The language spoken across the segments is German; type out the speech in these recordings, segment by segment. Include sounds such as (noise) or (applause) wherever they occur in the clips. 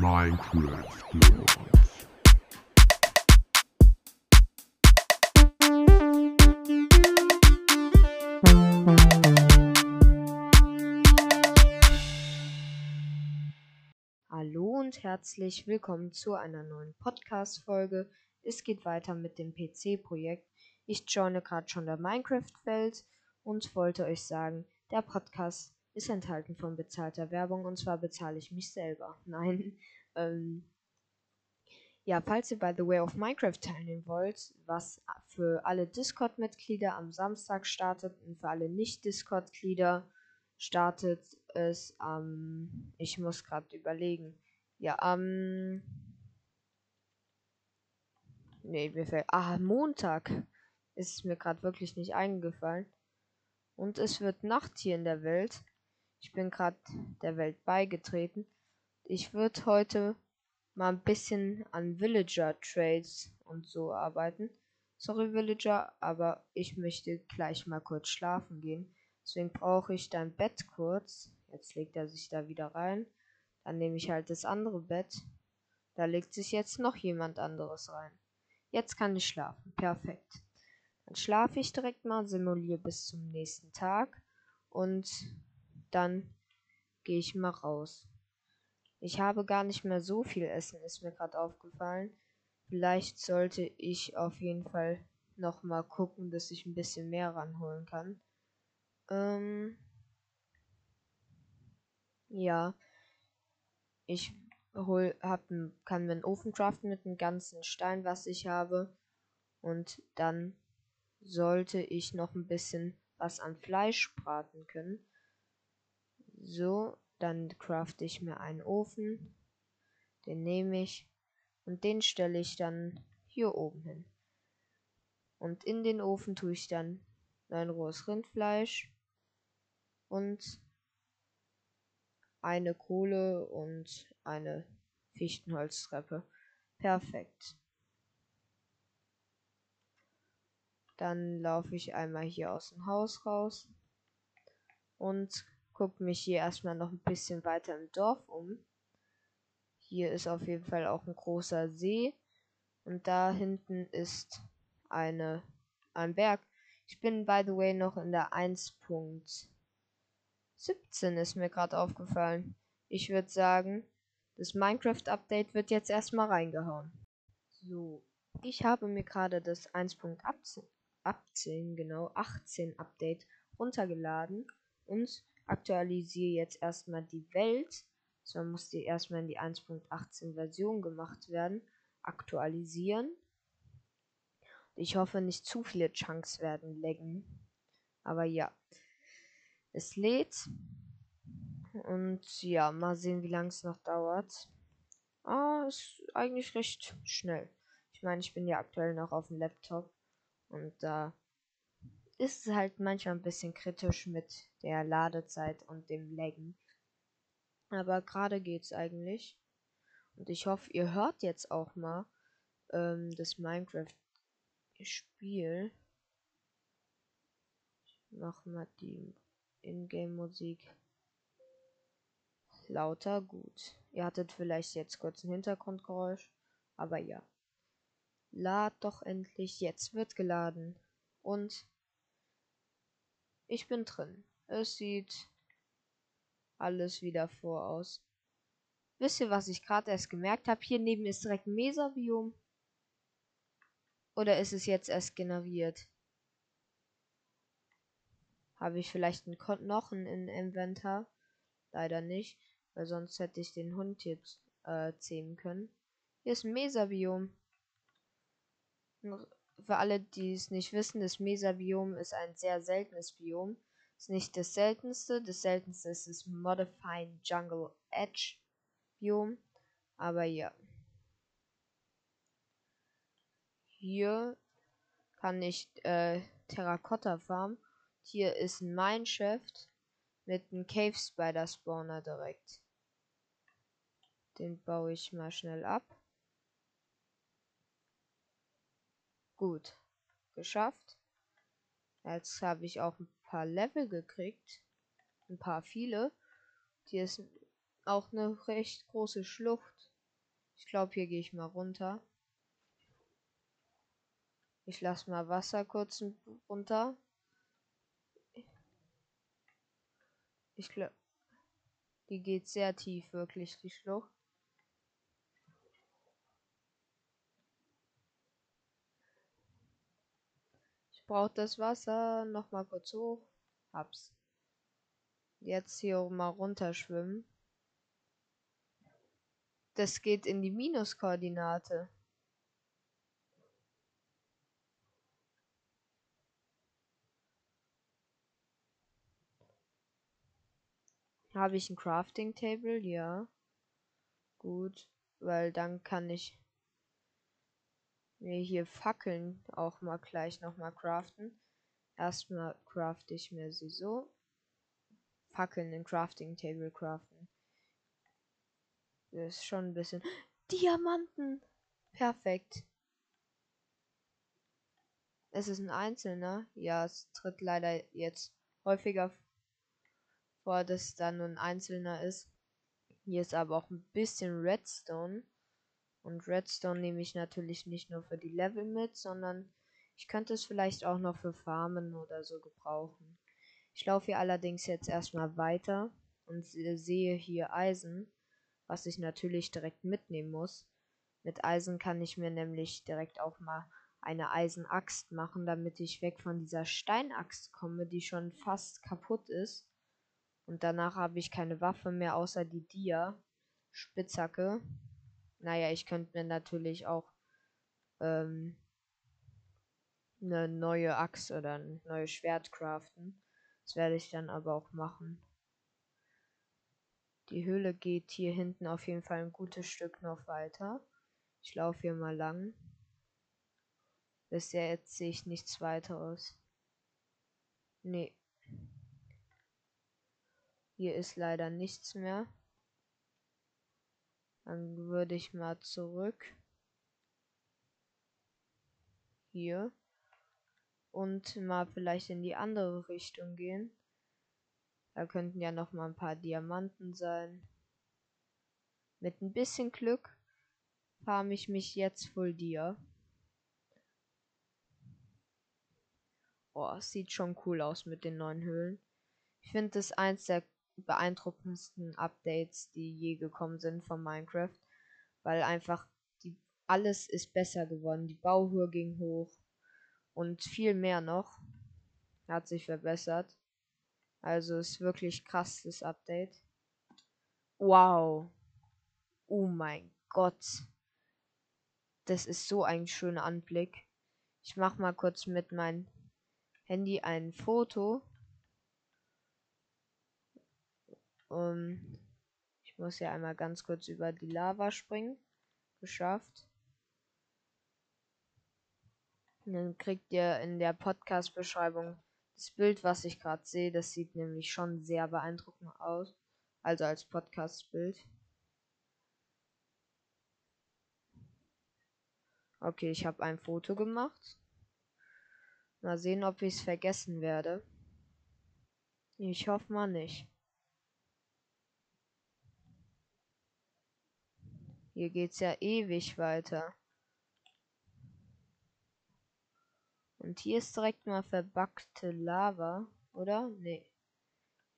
Minecraft Girls. Hallo und herzlich willkommen zu einer neuen Podcast-Folge. Es geht weiter mit dem PC-Projekt. Ich joine gerade schon der Minecraft-Welt und wollte euch sagen, der Podcast ist enthalten von bezahlter Werbung und zwar bezahle ich mich selber. (laughs) Nein. Ähm, ja, falls ihr bei The Way of Minecraft teilnehmen wollt, was für alle Discord-Mitglieder am Samstag startet und für alle Nicht-Discord-Glieder startet es am. Ähm, ich muss gerade überlegen. Ja, am. Ähm, nee, mir fällt. Ah, Montag ist mir gerade wirklich nicht eingefallen. Und es wird Nacht hier in der Welt. Ich bin gerade der Welt beigetreten. Ich würde heute mal ein bisschen an Villager Trades und so arbeiten. Sorry Villager, aber ich möchte gleich mal kurz schlafen gehen. Deswegen brauche ich dein Bett kurz. Jetzt legt er sich da wieder rein. Dann nehme ich halt das andere Bett. Da legt sich jetzt noch jemand anderes rein. Jetzt kann ich schlafen. Perfekt. Dann schlafe ich direkt mal, simuliere bis zum nächsten Tag und dann gehe ich mal raus. Ich habe gar nicht mehr so viel Essen, ist mir gerade aufgefallen. Vielleicht sollte ich auf jeden Fall noch mal gucken, dass ich ein bisschen mehr ranholen kann. Ähm ja, ich hol, hab, kann mir einen Ofen craften mit dem ganzen Stein, was ich habe. Und dann sollte ich noch ein bisschen was an Fleisch braten können. So, dann crafte ich mir einen Ofen. Den nehme ich und den stelle ich dann hier oben hin. Und in den Ofen tue ich dann ein rohes Rindfleisch und eine Kohle und eine Fichtenholztreppe. Perfekt. Dann laufe ich einmal hier aus dem Haus raus und gucke mich hier erstmal noch ein bisschen weiter im Dorf um. Hier ist auf jeden Fall auch ein großer See. Und da hinten ist eine, ein Berg. Ich bin, by the way, noch in der 1.17 ist mir gerade aufgefallen. Ich würde sagen, das Minecraft-Update wird jetzt erstmal reingehauen. So, ich habe mir gerade das 1.18, genau, 18 Update runtergeladen und aktualisiere jetzt erstmal die Welt. So muss die erstmal in die 1.18 Version gemacht werden. Aktualisieren. Ich hoffe, nicht zu viele Chunks werden laggen. Aber ja. Es lädt. Und ja, mal sehen, wie lange es noch dauert. Ah, ist eigentlich recht schnell. Ich meine, ich bin ja aktuell noch auf dem Laptop. Und da ist es halt manchmal ein bisschen kritisch mit der Ladezeit und dem Laggen. Aber gerade geht's eigentlich. Und ich hoffe, ihr hört jetzt auch mal ähm, das Minecraft-Spiel. Ich mach mal die Ingame-Musik lauter. Gut. Ihr hattet vielleicht jetzt kurz ein Hintergrundgeräusch. Aber ja. Lad doch endlich. Jetzt wird geladen. Und ich bin drin. Es sieht alles wieder vor aus. Wisst ihr, was ich gerade erst gemerkt habe? Hier neben ist direkt ein Mesabiom. Oder ist es jetzt erst generiert? Habe ich vielleicht einen Knochen in Inventar? Leider nicht, weil sonst hätte ich den Hund jetzt äh, zähmen können. Hier ist ein Mesabiom für alle, die es nicht wissen, das Mesabiom ist ein sehr seltenes Biom. Ist nicht das seltenste. Das seltenste ist das Modifying Jungle Edge Biom. Aber ja. Hier kann ich äh, Terrakotta farmen. Hier ist ein Mineshaft mit einem Cave Spider Spawner direkt. Den baue ich mal schnell ab. Gut. Geschafft. Jetzt habe ich auch ein paar Level gekriegt. Ein paar viele. Hier ist auch eine recht große Schlucht. Ich glaube, hier gehe ich mal runter. Ich lasse mal Wasser kurz runter. Ich glaube, die geht sehr tief, wirklich, die Schlucht. Brauche das Wasser noch mal kurz hoch. Hab's. Jetzt hier mal runterschwimmen. Das geht in die Minuskoordinate. Habe ich ein Crafting Table? Ja. Gut, weil dann kann ich mir hier Fackeln auch mal gleich nochmal craften. Erstmal crafte ich mir sie so. Fackeln in Crafting Table craften. Das ist schon ein bisschen. Diamanten! Perfekt. Es ist ein einzelner. Ja, es tritt leider jetzt häufiger vor, dass da nur ein einzelner ist. Hier ist aber auch ein bisschen Redstone. Und Redstone nehme ich natürlich nicht nur für die Level mit, sondern ich könnte es vielleicht auch noch für Farmen oder so gebrauchen. Ich laufe hier allerdings jetzt erstmal weiter und sehe hier Eisen, was ich natürlich direkt mitnehmen muss. Mit Eisen kann ich mir nämlich direkt auch mal eine Eisenaxt machen, damit ich weg von dieser Steinaxt komme, die schon fast kaputt ist. Und danach habe ich keine Waffe mehr außer die Dia. Spitzhacke. Naja, ich könnte mir natürlich auch ähm, eine neue Axt oder ein neues Schwert craften. Das werde ich dann aber auch machen. Die Höhle geht hier hinten auf jeden Fall ein gutes Stück noch weiter. Ich laufe hier mal lang. Bisher jetzt sehe ich nichts weiteres. Nee. Hier ist leider nichts mehr. Dann würde ich mal zurück. Hier. Und mal vielleicht in die andere Richtung gehen. Da könnten ja noch mal ein paar Diamanten sein. Mit ein bisschen Glück farm ich mich jetzt voll dir. Oh, sieht schon cool aus mit den neuen Höhlen. Ich finde das eins der beeindruckendsten Updates, die je gekommen sind von Minecraft, weil einfach die alles ist besser geworden. Die Bauhöhe ging hoch und viel mehr noch hat sich verbessert. Also ist wirklich krass das Update. Wow. Oh mein Gott. Das ist so ein schöner Anblick. Ich mach mal kurz mit meinem Handy ein Foto Um, ich muss ja einmal ganz kurz über die Lava springen. Geschafft. Und dann kriegt ihr in der Podcast-Beschreibung das Bild, was ich gerade sehe. Das sieht nämlich schon sehr beeindruckend aus. Also als Podcast-Bild. Okay, ich habe ein Foto gemacht. Mal sehen, ob ich es vergessen werde. Ich hoffe mal nicht. Hier geht's ja ewig weiter. Und hier ist direkt mal verbackte Lava, oder? Nee.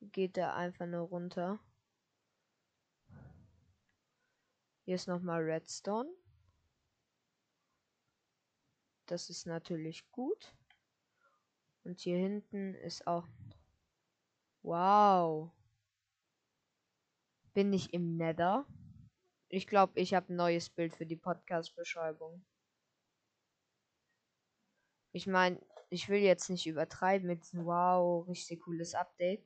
Geht da einfach nur runter. Hier ist nochmal Redstone. Das ist natürlich gut. Und hier hinten ist auch. Wow. Bin ich im Nether? Ich glaube, ich habe ein neues Bild für die Podcast-Beschreibung. Ich meine, ich will jetzt nicht übertreiben mit diesem Wow, richtig cooles Update.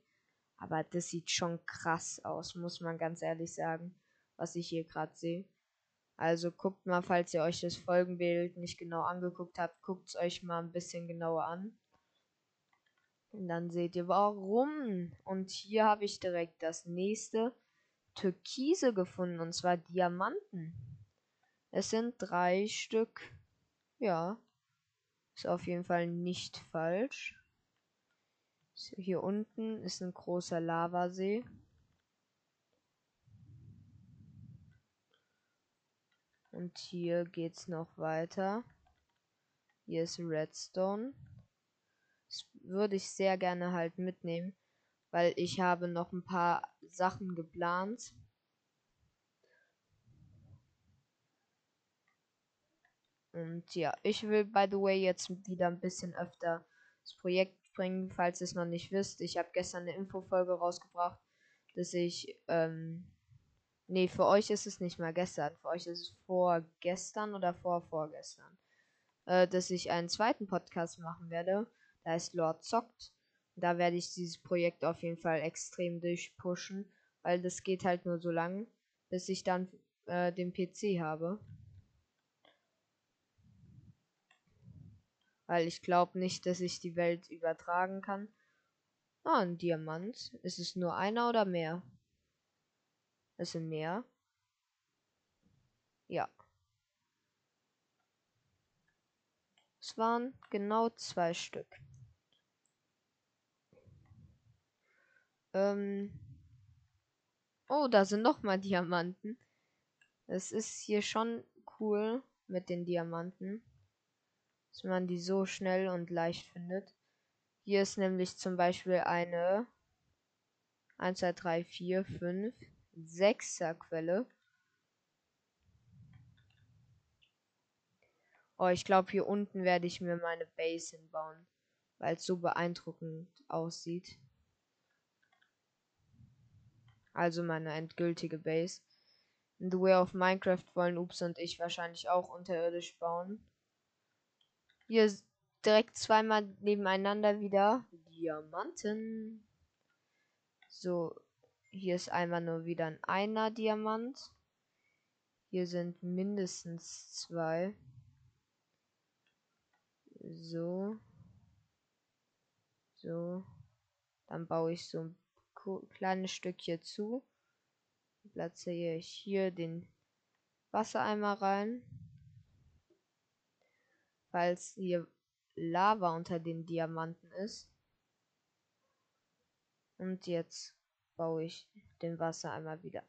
Aber das sieht schon krass aus, muss man ganz ehrlich sagen, was ich hier gerade sehe. Also guckt mal, falls ihr euch das Folgenbild nicht genau angeguckt habt, guckt es euch mal ein bisschen genauer an. Und dann seht ihr warum. Und hier habe ich direkt das nächste. Türkise gefunden, und zwar Diamanten. Es sind drei Stück. Ja. Ist auf jeden Fall nicht falsch. So, hier unten ist ein großer Lavasee. Und hier geht's noch weiter. Hier ist Redstone. Das würde ich sehr gerne halt mitnehmen, weil ich habe noch ein paar Sachen geplant. Und ja, ich will by the way jetzt wieder ein bisschen öfter das Projekt bringen, falls ihr es noch nicht wisst. Ich habe gestern eine Infofolge rausgebracht, dass ich, ähm, nee, für euch ist es nicht mal gestern, für euch ist es vorgestern oder vor vorgestern, äh, dass ich einen zweiten Podcast machen werde. Da heißt Lord Zockt. Da werde ich dieses Projekt auf jeden Fall extrem durchpushen, weil das geht halt nur so lang, bis ich dann äh, den PC habe. Weil ich glaube nicht, dass ich die Welt übertragen kann. Ah, ein Diamant. Ist es nur einer oder mehr? Es sind mehr. Ja. Es waren genau zwei Stück. Ähm. Oh, da sind noch mal Diamanten. Es ist hier schon cool mit den Diamanten dass man die so schnell und leicht findet. Hier ist nämlich zum Beispiel eine 1, 2, 3, 4, 5, 6er Quelle. Oh, ich glaube, hier unten werde ich mir meine Base hinbauen, weil es so beeindruckend aussieht. Also meine endgültige Base. In The Way of Minecraft wollen Ups und ich wahrscheinlich auch unterirdisch bauen. Hier direkt zweimal nebeneinander wieder Diamanten. So, hier ist einmal nur wieder ein einer Diamant. Hier sind mindestens zwei. So. So. Dann baue ich so ein kleines Stück hier zu. Platziere ich hier den Wassereimer rein falls hier Lava unter den Diamanten ist. Und jetzt baue ich den Wasser einmal wieder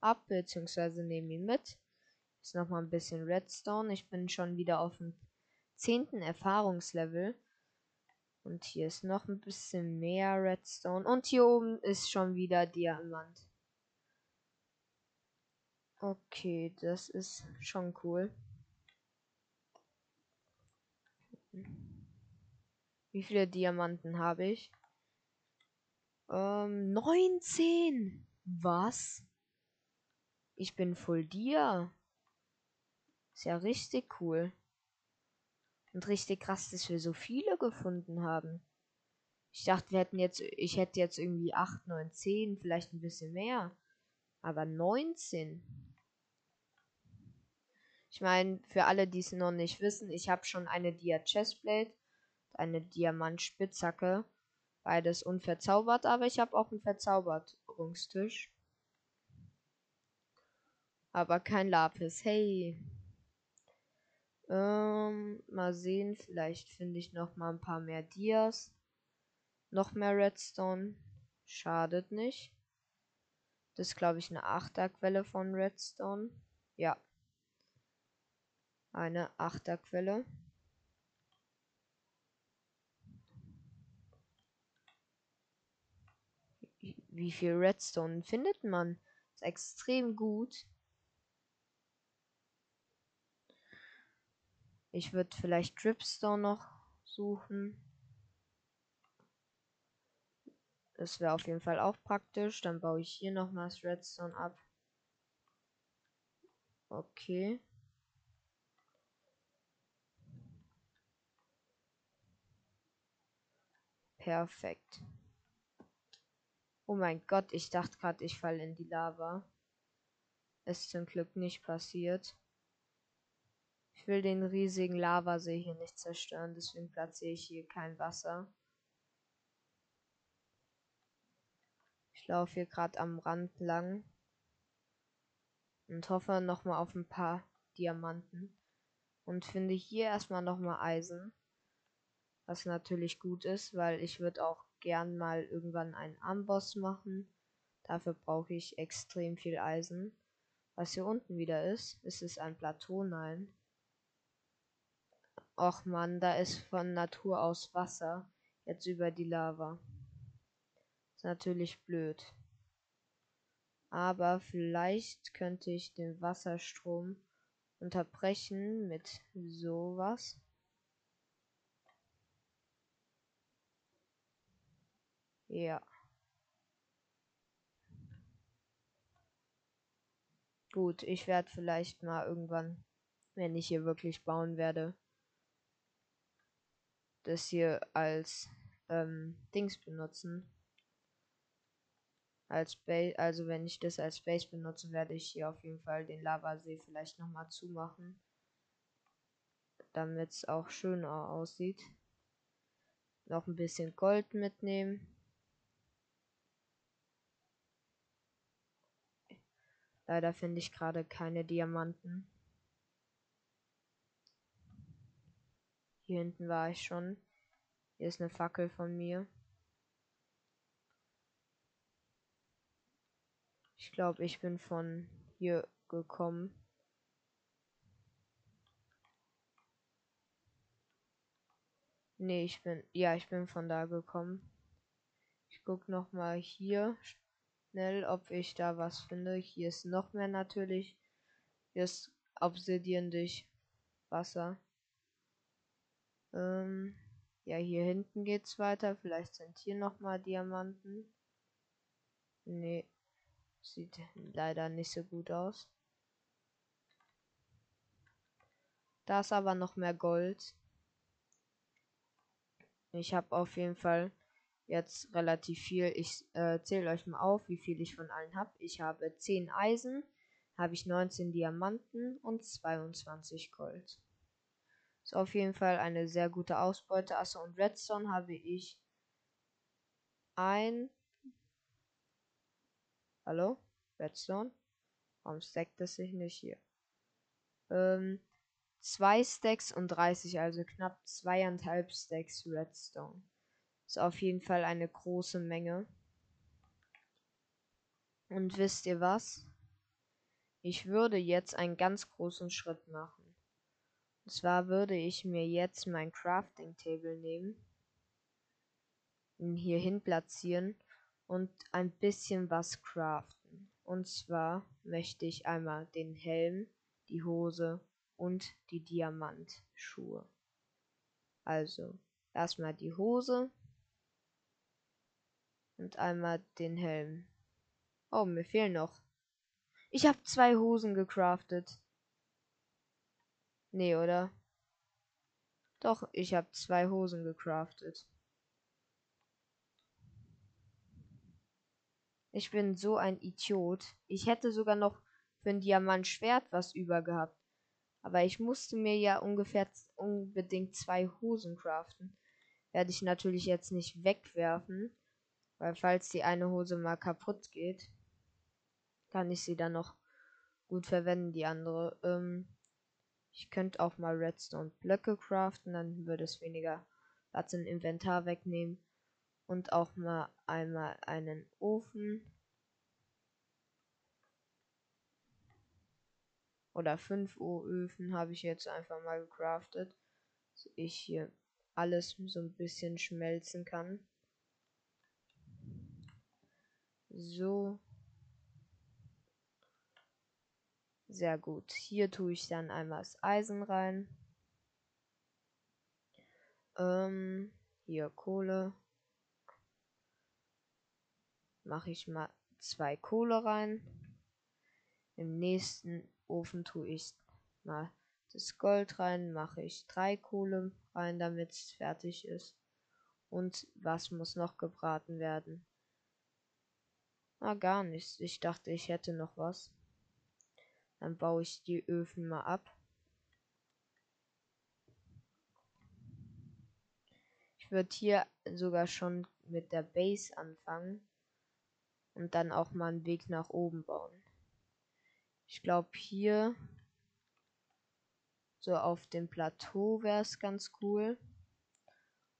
ab, beziehungsweise nehme ihn mit. Ist noch mal ein bisschen Redstone. Ich bin schon wieder auf dem zehnten Erfahrungslevel. Und hier ist noch ein bisschen mehr Redstone. Und hier oben ist schon wieder Diamant. Okay, das ist schon cool. Wie viele Diamanten habe ich? Ähm, 19. Was? Ich bin voll dir. Ist ja richtig cool. Und richtig krass, dass wir so viele gefunden haben. Ich dachte, wir hätten jetzt, ich hätte jetzt irgendwie 8, 9, 10, vielleicht ein bisschen mehr. Aber 19. Ich meine, für alle, die es noch nicht wissen, ich habe schon eine Dia Chestplate, eine Diamant Spitzhacke, beides unverzaubert, aber ich habe auch einen Verzauberungstisch. Aber kein Lapis. Hey. Ähm, mal sehen, vielleicht finde ich noch mal ein paar mehr Dias. Noch mehr Redstone. Schadet nicht. Das ist, glaube ich, eine Achterquelle von Redstone. Ja eine Achterquelle. Wie viel Redstone findet man? Ist extrem gut. Ich würde vielleicht Dripstone noch suchen. Das wäre auf jeden Fall auch praktisch. Dann baue ich hier nochmals Redstone ab. Okay. Perfekt. Oh mein Gott, ich dachte gerade, ich falle in die Lava. Ist zum Glück nicht passiert. Ich will den riesigen Lavasee hier nicht zerstören, deswegen platziere ich hier kein Wasser. Ich laufe hier gerade am Rand lang und hoffe nochmal auf ein paar Diamanten und finde hier erstmal nochmal Eisen. Was natürlich gut ist, weil ich würde auch gern mal irgendwann einen Amboss machen. Dafür brauche ich extrem viel Eisen. Was hier unten wieder ist, ist es ein Plateau? Nein. Och man, da ist von Natur aus Wasser. Jetzt über die Lava. Ist natürlich blöd. Aber vielleicht könnte ich den Wasserstrom unterbrechen mit sowas. Ja. Gut, ich werde vielleicht mal irgendwann, wenn ich hier wirklich bauen werde, das hier als ähm, Dings benutzen. Als Base, also wenn ich das als Base benutze, werde ich hier auf jeden Fall den Lavasee vielleicht nochmal zumachen. Damit es auch schöner aussieht. Noch ein bisschen Gold mitnehmen. Leider finde ich gerade keine Diamanten. Hier hinten war ich schon. Hier ist eine Fackel von mir. Ich glaube, ich bin von hier gekommen. Nee, ich bin. Ja, ich bin von da gekommen. Ich guck noch mal hier schnell, ob ich da was finde. Hier ist noch mehr natürlich. Hier ist durch Wasser. Ähm, ja, hier hinten geht's weiter. Vielleicht sind hier noch mal Diamanten. Nee, sieht leider nicht so gut aus. Da ist aber noch mehr Gold. Ich habe auf jeden Fall jetzt relativ viel. Ich äh, zähle euch mal auf, wie viel ich von allen habe. Ich habe 10 Eisen, habe ich 19 Diamanten und 22 Gold. Ist auf jeden Fall eine sehr gute Ausbeute. Achso, und Redstone habe ich ein. Hallo? Redstone? Warum stackt das sich nicht hier? Ähm, zwei Stacks und 30, also knapp zweieinhalb Stacks Redstone. Ist auf jeden Fall eine große Menge. Und wisst ihr was? Ich würde jetzt einen ganz großen Schritt machen. Und zwar würde ich mir jetzt mein Crafting Table nehmen, ihn hier hin platzieren und ein bisschen was craften. Und zwar möchte ich einmal den Helm, die Hose und die Diamantschuhe. Also erstmal die Hose und einmal den Helm. Oh, mir fehlen noch. Ich habe zwei Hosen gecraftet. Nee, oder? Doch, ich habe zwei Hosen gecraftet. Ich bin so ein Idiot. Ich hätte sogar noch für ein Diamantschwert was über gehabt. Aber ich musste mir ja ungefähr unbedingt zwei Hosen craften. Werde ich natürlich jetzt nicht wegwerfen. Weil falls die eine Hose mal kaputt geht, kann ich sie dann noch gut verwenden, die andere. Ähm, ich könnte auch mal Redstone Blöcke craften, dann würde es weniger Platz im Inventar wegnehmen. Und auch mal einmal einen Ofen. Oder fünf Öfen habe ich jetzt einfach mal gecraftet. Dass ich hier alles so ein bisschen schmelzen kann. So. Sehr gut. Hier tue ich dann einmal das Eisen rein. Ähm, hier Kohle. Mache ich mal zwei Kohle rein. Im nächsten Ofen tue ich mal das Gold rein. Mache ich drei Kohle rein, damit es fertig ist. Und was muss noch gebraten werden? Ah, gar nichts. Ich dachte, ich hätte noch was. Dann baue ich die Öfen mal ab. Ich würde hier sogar schon mit der Base anfangen und dann auch mal einen Weg nach oben bauen. Ich glaube hier so auf dem Plateau wäre es ganz cool.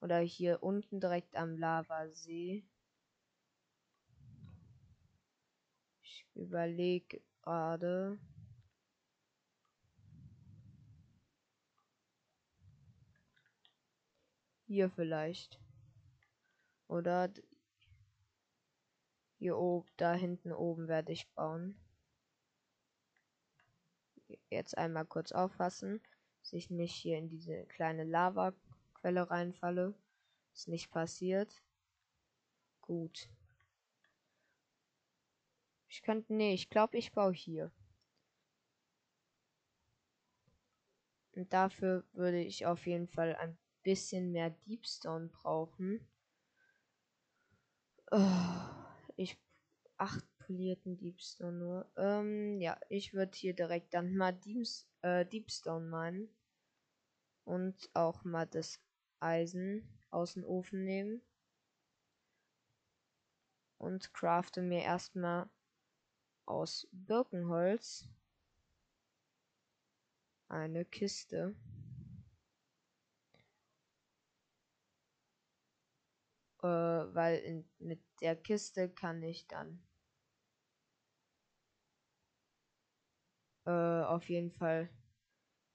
Oder hier unten direkt am Lavasee. Ich überlege gerade. Hier vielleicht. Oder hier oben, da hinten oben werde ich bauen. Jetzt einmal kurz aufpassen, dass ich nicht hier in diese kleine Lavaquelle reinfalle. Ist nicht passiert. Gut. Ich könnte, nee, ich glaube, ich baue hier. Und dafür würde ich auf jeden Fall ein bisschen mehr Deepstone brauchen. Oh, ich acht polierten Deepstone nur. Ähm, ja, ich würde hier direkt dann mal Deeps, äh, Deepstone meinen. Und auch mal das Eisen aus dem Ofen nehmen. Und crafte mir erstmal aus Birkenholz eine Kiste. Äh, weil in, mit der Kiste kann ich dann äh, auf jeden Fall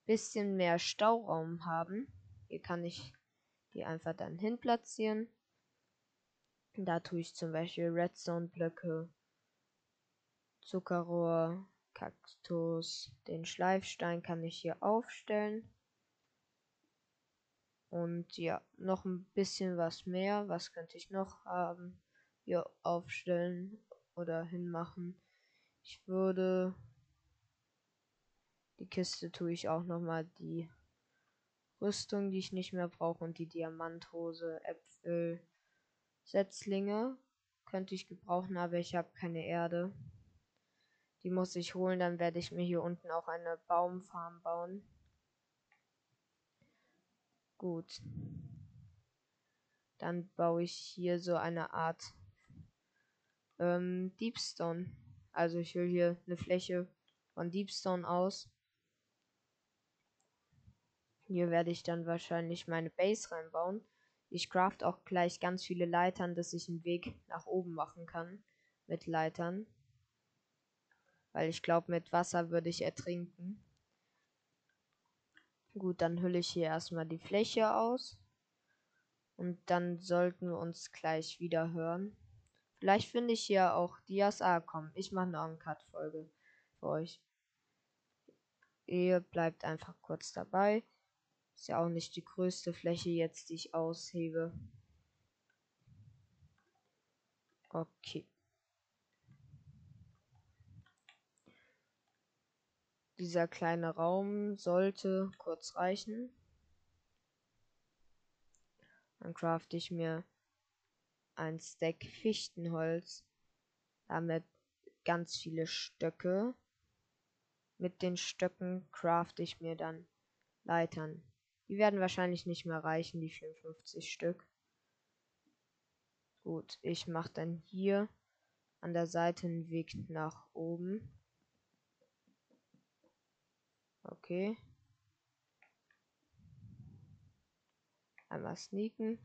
bisschen mehr Stauraum haben. Hier kann ich die einfach dann hin platzieren. Da tue ich zum Beispiel Redstone-Blöcke, Zuckerrohr, Kaktus, den Schleifstein kann ich hier aufstellen. Und ja, noch ein bisschen was mehr. Was könnte ich noch haben? Hier aufstellen oder hinmachen. Ich würde die Kiste tue ich auch noch mal die Rüstung, die ich nicht mehr brauche und die Diamanthose, Äpfel, Setzlinge könnte ich gebrauchen, aber ich habe keine Erde. Die muss ich holen, dann werde ich mir hier unten auch eine Baumfarm bauen. Gut. Dann baue ich hier so eine Art ähm, Deepstone. Also ich will hier eine Fläche von Deepstone aus. Hier werde ich dann wahrscheinlich meine Base reinbauen. Ich craft auch gleich ganz viele Leitern, dass ich einen Weg nach oben machen kann mit Leitern. Weil ich glaube, mit Wasser würde ich ertrinken. Gut, dann hülle ich hier erstmal die Fläche aus. Und dann sollten wir uns gleich wieder hören. Vielleicht finde ich hier auch Dias. Ah, komm, ich mache noch eine Cut-Folge für euch. Ihr bleibt einfach kurz dabei. Ist ja auch nicht die größte Fläche jetzt, die ich aushebe. Okay. Dieser kleine Raum sollte kurz reichen. Dann crafte ich mir ein Stack Fichtenholz. Damit ganz viele Stöcke. Mit den Stöcken crafte ich mir dann Leitern. Die werden wahrscheinlich nicht mehr reichen, die 54 Stück. Gut, ich mache dann hier an der Seite einen Weg nach oben. Okay. Einmal sneaken.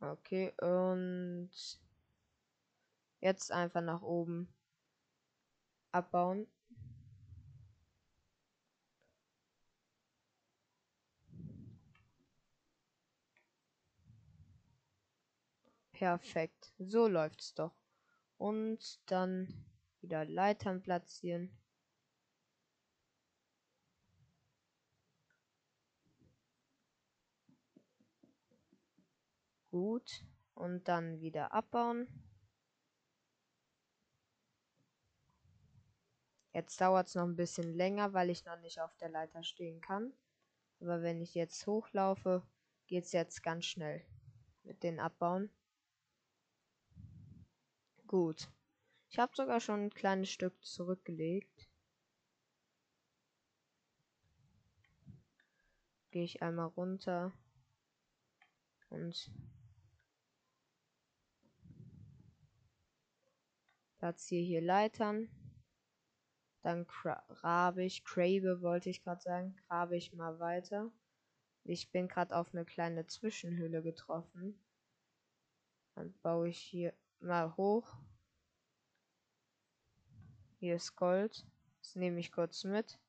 Okay, und jetzt einfach nach oben abbauen. Perfekt. So läuft's doch. Und dann wieder Leitern platzieren. Gut. Und dann wieder abbauen. Jetzt dauert es noch ein bisschen länger, weil ich noch nicht auf der Leiter stehen kann. Aber wenn ich jetzt hochlaufe, geht es jetzt ganz schnell mit den Abbauen. Gut. Ich habe sogar schon ein kleines Stück zurückgelegt. Gehe ich einmal runter und Platziere hier Leitern. Dann grabe ich, crave wollte ich gerade sagen, grabe ich mal weiter. Ich bin gerade auf eine kleine Zwischenhülle getroffen. Dann baue ich hier mal hoch. Hier ist Gold. Das nehme ich kurz mit.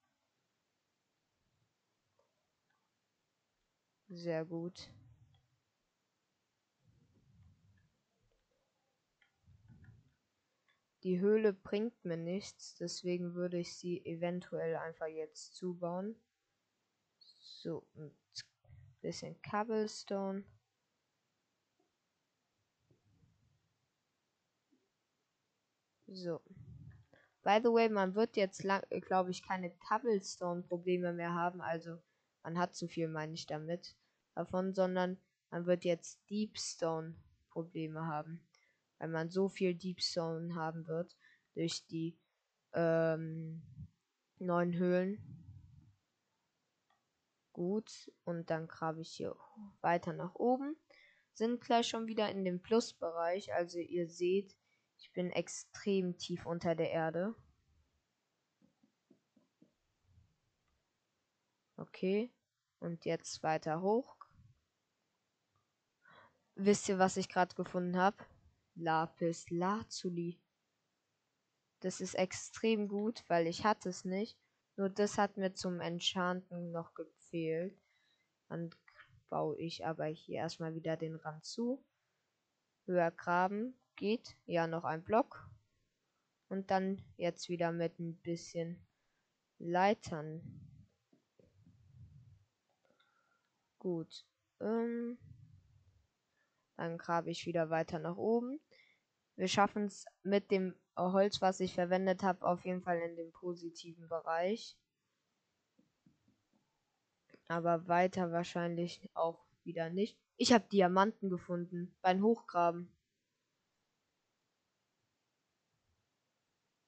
Sehr gut. Die Höhle bringt mir nichts, deswegen würde ich sie eventuell einfach jetzt zubauen. So, ein bisschen Cobblestone. So. By the way, man wird jetzt, glaube ich, keine Cobblestone-Probleme mehr haben. Also, man hat zu viel, meine ich damit, davon, sondern man wird jetzt Deepstone-Probleme haben weil man so viel Deep Zone haben wird durch die ähm, neuen Höhlen. Gut, und dann grabe ich hier weiter nach oben. Sind gleich schon wieder in dem Plusbereich. Also ihr seht, ich bin extrem tief unter der Erde. Okay. Und jetzt weiter hoch. Wisst ihr, was ich gerade gefunden habe? Lapis Lazuli. Das ist extrem gut, weil ich hatte es nicht. Nur das hat mir zum Enchanten noch gefehlt. Dann baue ich aber hier erstmal wieder den Rand zu. Höher graben geht. Ja, noch ein Block. Und dann jetzt wieder mit ein bisschen Leitern. Gut. Ähm dann grabe ich wieder weiter nach oben. Wir schaffen es mit dem Holz, was ich verwendet habe, auf jeden Fall in den positiven Bereich. Aber weiter wahrscheinlich auch wieder nicht. Ich habe Diamanten gefunden beim Hochgraben.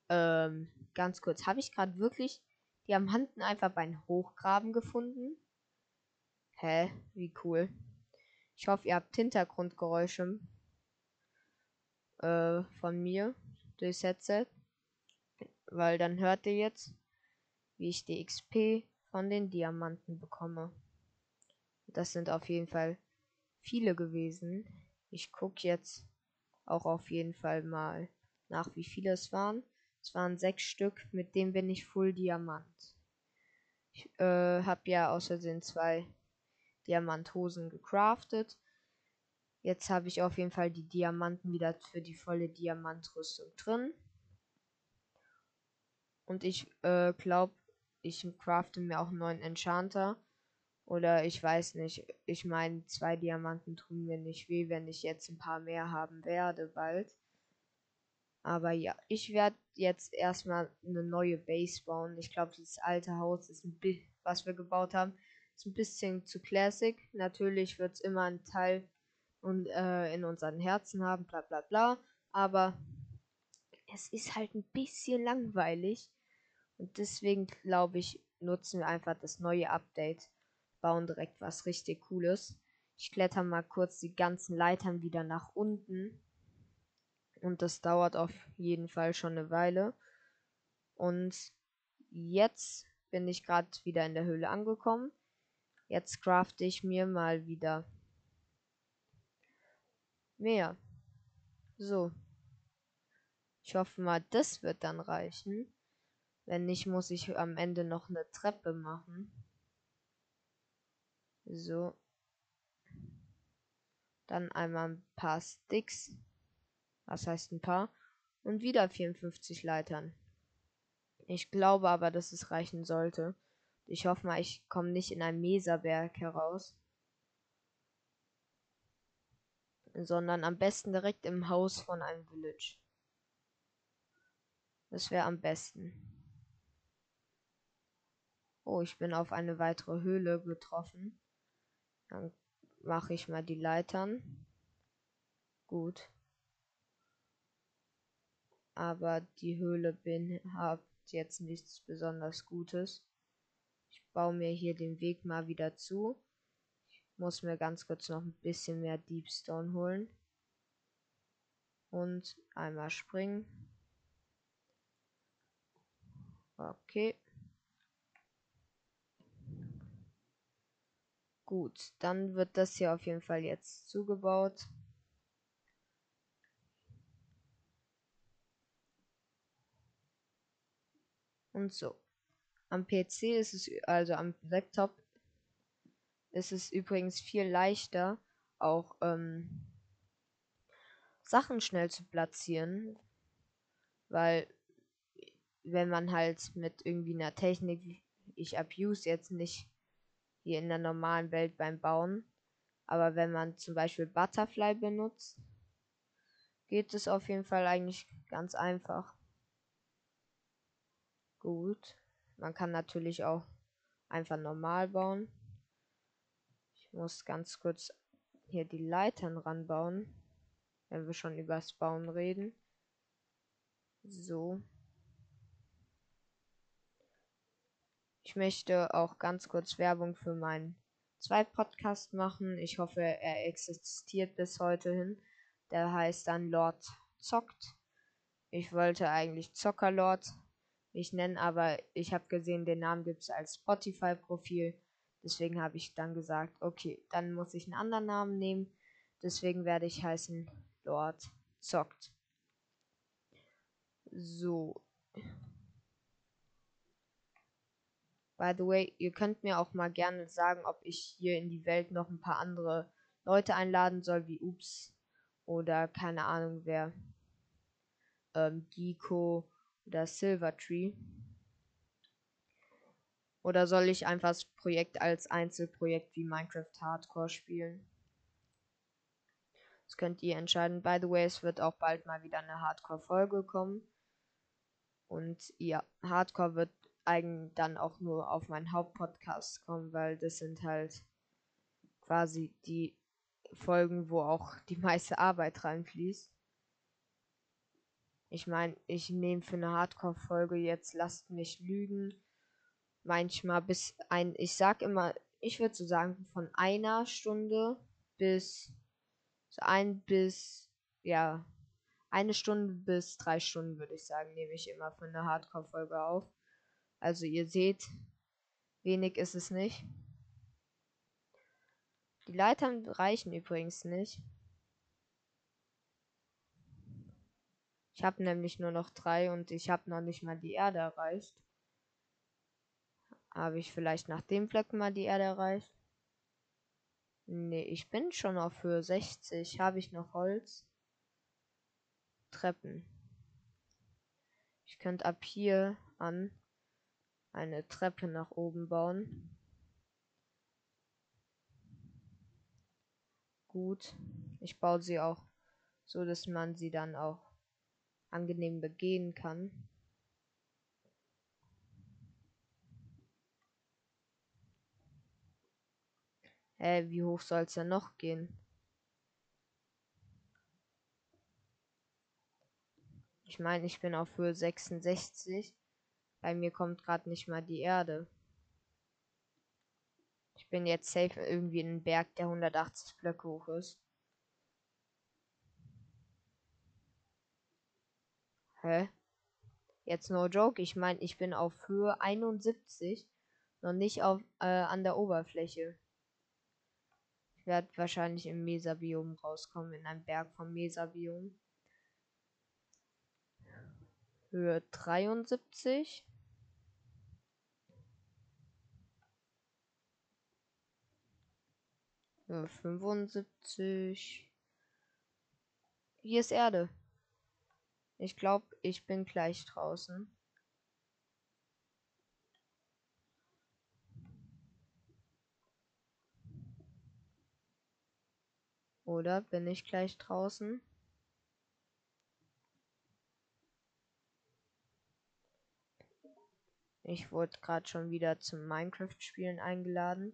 Ähm, ganz kurz. Habe ich gerade wirklich Diamanten einfach beim Hochgraben gefunden? Hä? Wie cool. Ich hoffe, ihr habt Hintergrundgeräusche äh, von mir durchs Headset. Weil dann hört ihr jetzt, wie ich die XP von den Diamanten bekomme. Das sind auf jeden Fall viele gewesen. Ich gucke jetzt auch auf jeden Fall mal nach, wie viele es waren. Es waren sechs Stück, mit dem bin ich Full Diamant. Ich äh, habe ja außerdem zwei Diamanthosen gecraftet. Jetzt habe ich auf jeden Fall die Diamanten wieder für die volle Diamantrüstung drin. Und ich äh, glaube, ich crafte mir auch einen neuen Enchanter. Oder ich weiß nicht. Ich meine, zwei Diamanten tun mir nicht weh, wenn ich jetzt ein paar mehr haben werde bald. Aber ja, ich werde jetzt erstmal eine neue Base bauen. Ich glaube, das alte Haus ist ein bisschen, was wir gebaut haben, ein bisschen zu classic. Natürlich wird es immer ein Teil und äh, in unseren Herzen haben, bla bla bla. Aber es ist halt ein bisschen langweilig. Und deswegen glaube ich, nutzen wir einfach das neue Update. Bauen direkt was richtig Cooles. Ich kletter mal kurz die ganzen Leitern wieder nach unten. Und das dauert auf jeden Fall schon eine Weile. Und jetzt bin ich gerade wieder in der Höhle angekommen. Jetzt crafte ich mir mal wieder mehr. So. Ich hoffe mal, das wird dann reichen. Wenn nicht, muss ich am Ende noch eine Treppe machen. So. Dann einmal ein paar Sticks. Was heißt ein paar? Und wieder 54 Leitern. Ich glaube aber, dass es reichen sollte. Ich hoffe mal, ich komme nicht in ein Meserberg heraus. Sondern am besten direkt im Haus von einem Village. Das wäre am besten. Oh, ich bin auf eine weitere Höhle getroffen. Dann mache ich mal die Leitern. Gut. Aber die Höhle bin hat jetzt nichts besonders Gutes baue mir hier den Weg mal wieder zu. Muss mir ganz kurz noch ein bisschen mehr Deepstone holen. Und einmal springen. Okay. Gut, dann wird das hier auf jeden Fall jetzt zugebaut. Und so. Am PC ist es, also am Laptop, ist es übrigens viel leichter, auch ähm, Sachen schnell zu platzieren, weil wenn man halt mit irgendwie einer Technik, ich abuse jetzt nicht hier in der normalen Welt beim Bauen, aber wenn man zum Beispiel Butterfly benutzt, geht es auf jeden Fall eigentlich ganz einfach. Gut. Man kann natürlich auch einfach normal bauen. Ich muss ganz kurz hier die Leitern ranbauen, wenn wir schon übers Bauen reden. So. Ich möchte auch ganz kurz Werbung für meinen Zweitpodcast machen. Ich hoffe, er existiert bis heute hin. Der heißt dann Lord Zockt. Ich wollte eigentlich Zockerlord mich nennen, aber ich habe gesehen, den Namen gibt es als Spotify-Profil. Deswegen habe ich dann gesagt, okay, dann muss ich einen anderen Namen nehmen. Deswegen werde ich heißen Lord Zockt. So. By the way, ihr könnt mir auch mal gerne sagen, ob ich hier in die Welt noch ein paar andere Leute einladen soll, wie Ups oder keine Ahnung wer. Ähm, Giko oder Silvertree. Oder soll ich einfach das Projekt als Einzelprojekt wie Minecraft Hardcore spielen? Das könnt ihr entscheiden. By the way, es wird auch bald mal wieder eine Hardcore-Folge kommen. Und ja, Hardcore wird eigentlich dann auch nur auf meinen Hauptpodcast kommen, weil das sind halt quasi die Folgen, wo auch die meiste Arbeit reinfließt. Ich meine, ich nehme für eine Hardcore-Folge jetzt, lasst mich lügen, manchmal bis ein, ich sag immer, ich würde so sagen, von einer Stunde bis so ein bis, ja, eine Stunde bis drei Stunden, würde ich sagen, nehme ich immer für eine Hardcore-Folge auf. Also ihr seht, wenig ist es nicht. Die Leitern reichen übrigens nicht. Ich habe nämlich nur noch drei und ich habe noch nicht mal die Erde erreicht. Habe ich vielleicht nach dem Fleck mal die Erde erreicht? Nee, ich bin schon auf Höhe 60. Habe ich noch Holz? Treppen. Ich könnte ab hier an eine Treppe nach oben bauen. Gut. Ich baue sie auch so, dass man sie dann auch angenehm begehen kann. Hä, äh, wie hoch soll es denn noch gehen? Ich meine, ich bin auf Höhe 66. Bei mir kommt gerade nicht mal die Erde. Ich bin jetzt safe irgendwie in einem Berg, der 180 Blöcke hoch ist. Hä? Jetzt no joke. Ich meine, ich bin auf Höhe 71. Noch nicht auf, äh, an der Oberfläche. Ich werde wahrscheinlich im Mesabiom rauskommen, in einem Berg vom Mesabiom. Höhe 73. Höhe 75. Hier ist Erde. Ich glaube, ich bin gleich draußen. Oder bin ich gleich draußen? Ich wurde gerade schon wieder zum Minecraft-Spielen eingeladen.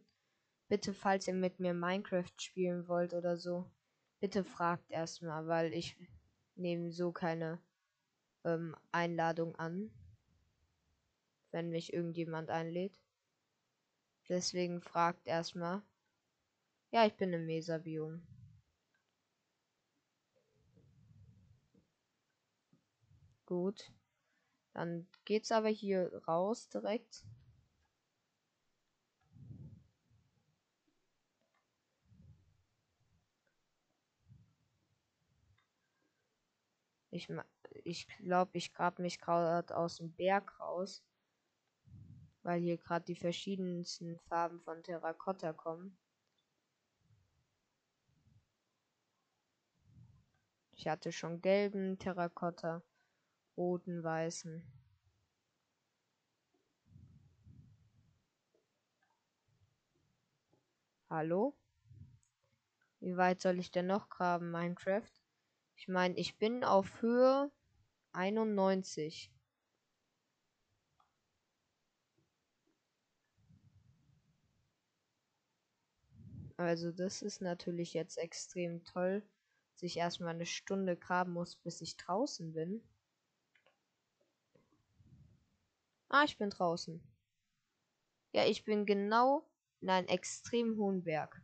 Bitte, falls ihr mit mir Minecraft spielen wollt oder so, bitte fragt erstmal, weil ich nehme so keine ähm, Einladung an, wenn mich irgendjemand einlädt. Deswegen fragt erstmal. Ja, ich bin im Mesabiom. Gut. Dann geht's aber hier raus direkt. Ich, ich glaube, ich grab mich gerade aus dem Berg raus, weil hier gerade die verschiedensten Farben von Terrakotta kommen. Ich hatte schon gelben Terrakotta, roten, weißen. Hallo? Wie weit soll ich denn noch graben, Minecraft? Ich meine, ich bin auf Höhe 91. Also das ist natürlich jetzt extrem toll, sich erstmal eine Stunde graben muss, bis ich draußen bin. Ah, ich bin draußen. Ja, ich bin genau in einem extrem hohen Berg.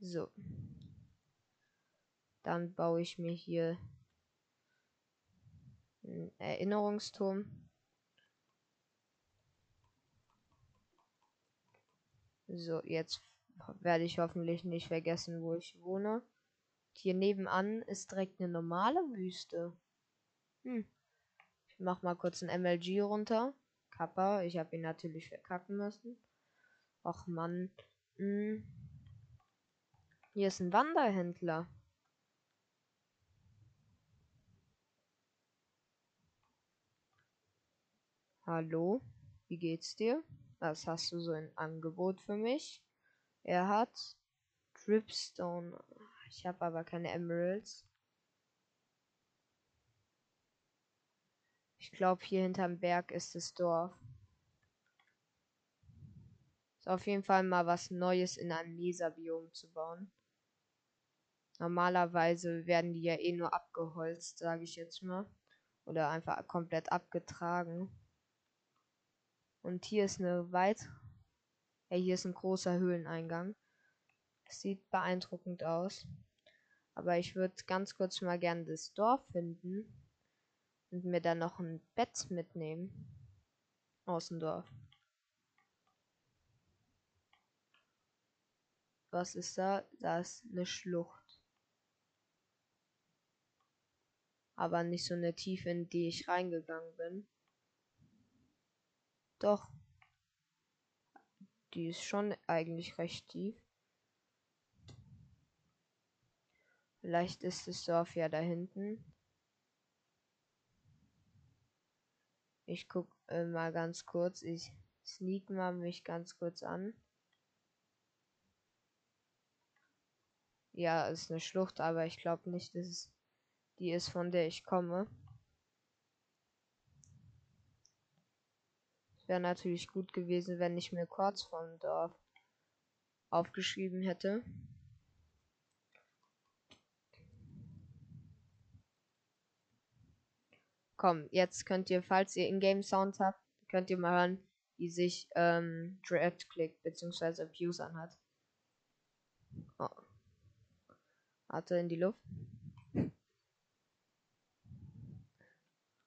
So. Dann baue ich mir hier einen Erinnerungsturm. So, jetzt werde ich hoffentlich nicht vergessen, wo ich wohne. Hier nebenan ist direkt eine normale Wüste. Hm. Ich mach mal kurz ein MLG runter. Kappa, ich habe ihn natürlich verkacken müssen. Och Mann. Hm. Hier ist ein Wanderhändler. Hallo, wie geht's dir? Was hast du so ein Angebot für mich? Er hat Dripstone. Ich habe aber keine Emeralds. Ich glaube, hier hinterm Berg ist das Dorf. Ist auf jeden Fall mal was Neues in einem Leserbiom zu bauen. Normalerweise werden die ja eh nur abgeholzt, sage ich jetzt mal. Oder einfach komplett abgetragen. Und hier ist eine weit. Ja, hier ist ein großer Höhleneingang. Sieht beeindruckend aus. Aber ich würde ganz kurz mal gerne das Dorf finden. Und mir dann noch ein Bett mitnehmen. Aus dem Dorf. Was ist da? Da ist eine Schlucht. Aber nicht so eine Tiefe, in die ich reingegangen bin. Doch. Die ist schon eigentlich recht tief. Vielleicht ist das Dorf ja da hinten. Ich guck äh, mal ganz kurz. Ich sneak mal mich ganz kurz an. Ja, ist eine Schlucht, aber ich glaube nicht, dass es die ist, von der ich komme. Wäre natürlich gut gewesen, wenn ich mir kurz vom Dorf aufgeschrieben hätte. Komm, jetzt könnt ihr, falls ihr Ingame Sound habt, könnt ihr mal hören, wie sich ähm, Dread Click bzw. Abuse anhat. Oh. Warte in die Luft.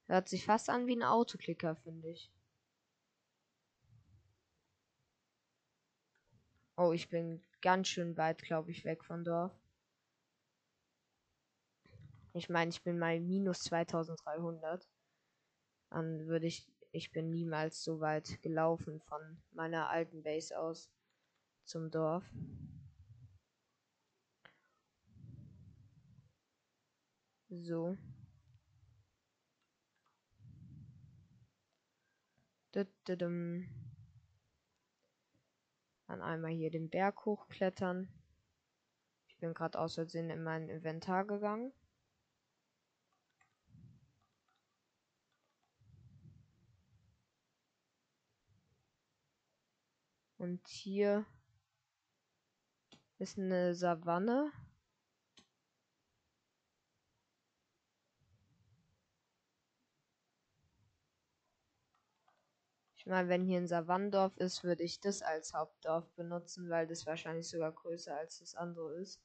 Hört sich fast an wie ein Autoklicker, finde ich. Oh, ich bin ganz schön weit, glaube ich, weg von Dorf. Ich meine, ich bin mal minus 2300. Dann würde ich, ich bin niemals so weit gelaufen von meiner alten Base aus zum Dorf. So. Dann einmal hier den Berg hochklettern. Ich bin gerade aus Versehen in mein Inventar gegangen. Und hier ist eine Savanne. Ich meine, wenn hier ein Savannendorf ist, würde ich das als Hauptdorf benutzen, weil das wahrscheinlich sogar größer als das andere ist.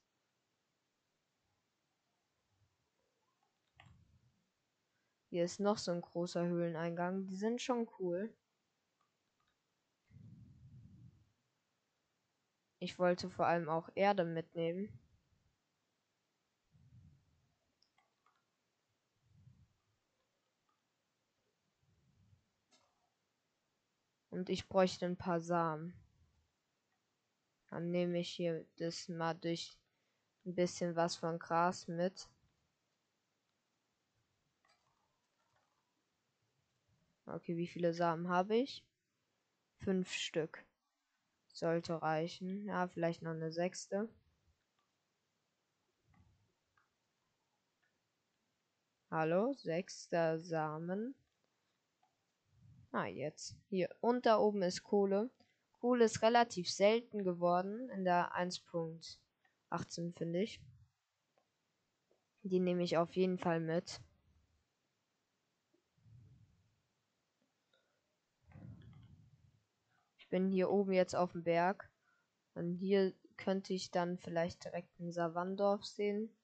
Hier ist noch so ein großer Höhleneingang. Die sind schon cool. Ich wollte vor allem auch Erde mitnehmen. Und ich bräuchte ein paar Samen. Dann nehme ich hier das mal durch ein bisschen was von Gras mit. Okay, wie viele Samen habe ich? Fünf Stück. Sollte reichen. Ja, vielleicht noch eine sechste. Hallo, sechster Samen. Ah, jetzt. Hier. Und da oben ist Kohle. Kohle ist relativ selten geworden in der 1.18, finde ich. Die nehme ich auf jeden Fall mit. Ich bin hier oben jetzt auf dem Berg. Und hier könnte ich dann vielleicht direkt ein Savandorf sehen.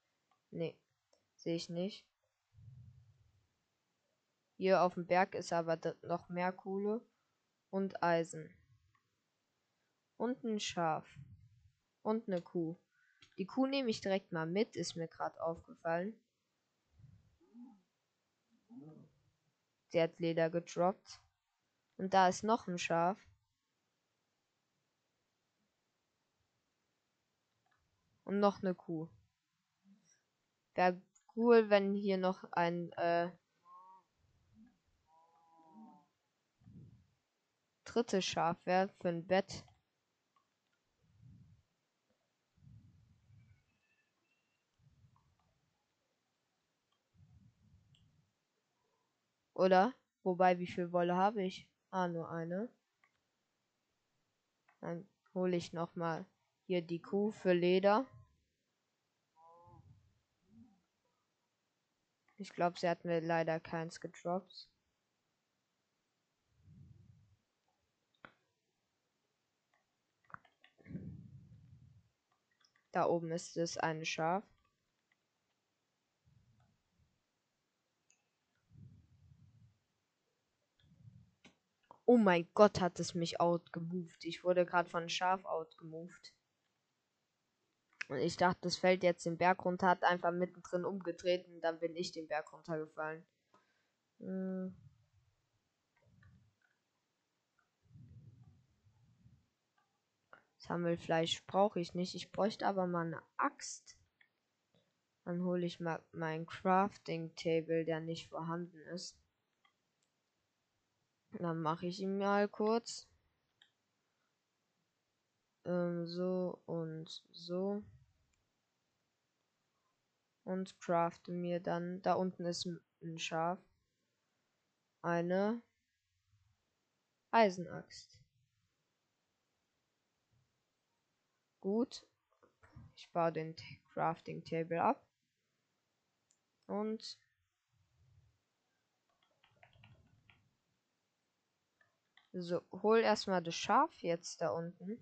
Nee, sehe ich nicht. Hier auf dem Berg ist aber noch mehr Kohle und Eisen. Und ein Schaf. Und eine Kuh. Die Kuh nehme ich direkt mal mit, ist mir gerade aufgefallen. Sie hat Leder gedroppt. Und da ist noch ein Schaf. Und noch eine Kuh. Wäre cool, wenn hier noch ein äh, drittes Schaf wäre für ein Bett. Oder? Wobei, wie viel Wolle habe ich? Ah, nur eine. Dann hole ich noch mal hier die Kuh für Leder. Ich glaube, sie hat mir leider keins gedroppt. Da oben ist es ein Schaf. Oh mein Gott, hat es mich outgemoved. Ich wurde gerade von Schaf outgemoved. Und ich dachte, das fällt jetzt den Berg runter, hat einfach mittendrin umgedreht und dann bin ich den Berg runtergefallen. Hm. Sammelfleisch brauche ich nicht. Ich bräuchte aber mal eine Axt. Dann hole ich mal mein Crafting Table, der nicht vorhanden ist. Dann mache ich ihn mal kurz. Ähm, so und so. Und crafte mir dann. Da unten ist ein Schaf. Eine Eisenaxt. Gut. Ich baue den Crafting Table ab. Und so, hol erstmal das Schaf jetzt da unten.